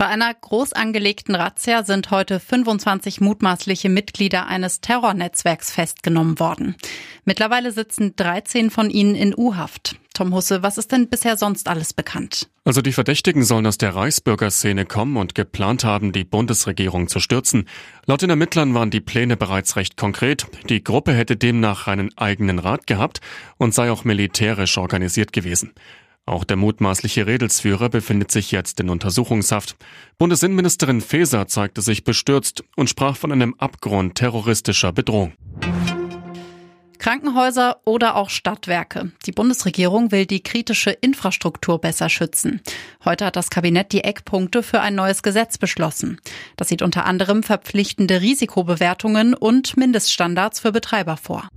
Bei einer groß angelegten Razzia sind heute 25 mutmaßliche Mitglieder eines Terrornetzwerks festgenommen worden. Mittlerweile sitzen 13 von ihnen in U-Haft. Tom Husse, was ist denn bisher sonst alles bekannt? Also die Verdächtigen sollen aus der Reichsbürgerszene kommen und geplant haben, die Bundesregierung zu stürzen. Laut den Ermittlern waren die Pläne bereits recht konkret. Die Gruppe hätte demnach einen eigenen Rat gehabt und sei auch militärisch organisiert gewesen. Auch der mutmaßliche Redelsführer befindet sich jetzt in Untersuchungshaft. Bundesinnenministerin Faeser zeigte sich bestürzt und sprach von einem Abgrund terroristischer Bedrohung. Krankenhäuser oder auch Stadtwerke. Die Bundesregierung will die kritische Infrastruktur besser schützen. Heute hat das Kabinett die Eckpunkte für ein neues Gesetz beschlossen. Das sieht unter anderem verpflichtende Risikobewertungen und Mindeststandards für Betreiber vor.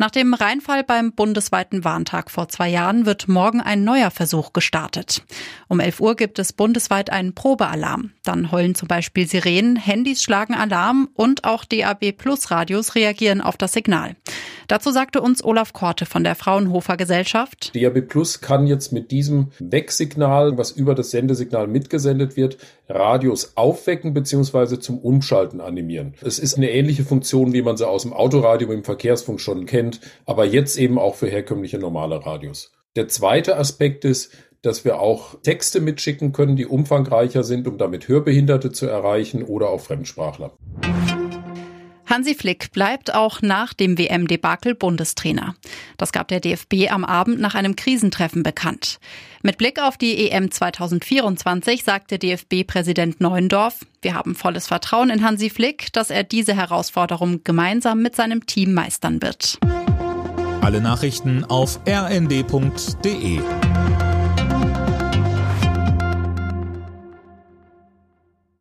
Nach dem Reinfall beim bundesweiten Warntag vor zwei Jahren wird morgen ein neuer Versuch gestartet. Um 11 Uhr gibt es bundesweit einen Probealarm. Dann heulen zum Beispiel Sirenen, Handys schlagen Alarm und auch DAB Plus Radios reagieren auf das Signal. Dazu sagte uns Olaf Korte von der Fraunhofer Gesellschaft. DAB Plus kann jetzt mit diesem Wegsignal, was über das Sendesignal mitgesendet wird, Radios aufwecken bzw. zum Umschalten animieren. Es ist eine ähnliche Funktion, wie man sie aus dem Autoradio im Verkehrsfunk schon kennt, aber jetzt eben auch für herkömmliche normale Radios. Der zweite Aspekt ist, dass wir auch Texte mitschicken können, die umfangreicher sind, um damit Hörbehinderte zu erreichen oder auch Fremdsprachler. Hansi Flick bleibt auch nach dem WM-Debakel Bundestrainer. Das gab der DFB am Abend nach einem Krisentreffen bekannt. Mit Blick auf die EM 2024 sagte DFB-Präsident Neuendorf, wir haben volles Vertrauen in Hansi Flick, dass er diese Herausforderung gemeinsam mit seinem Team meistern wird. Alle Nachrichten auf rnd.de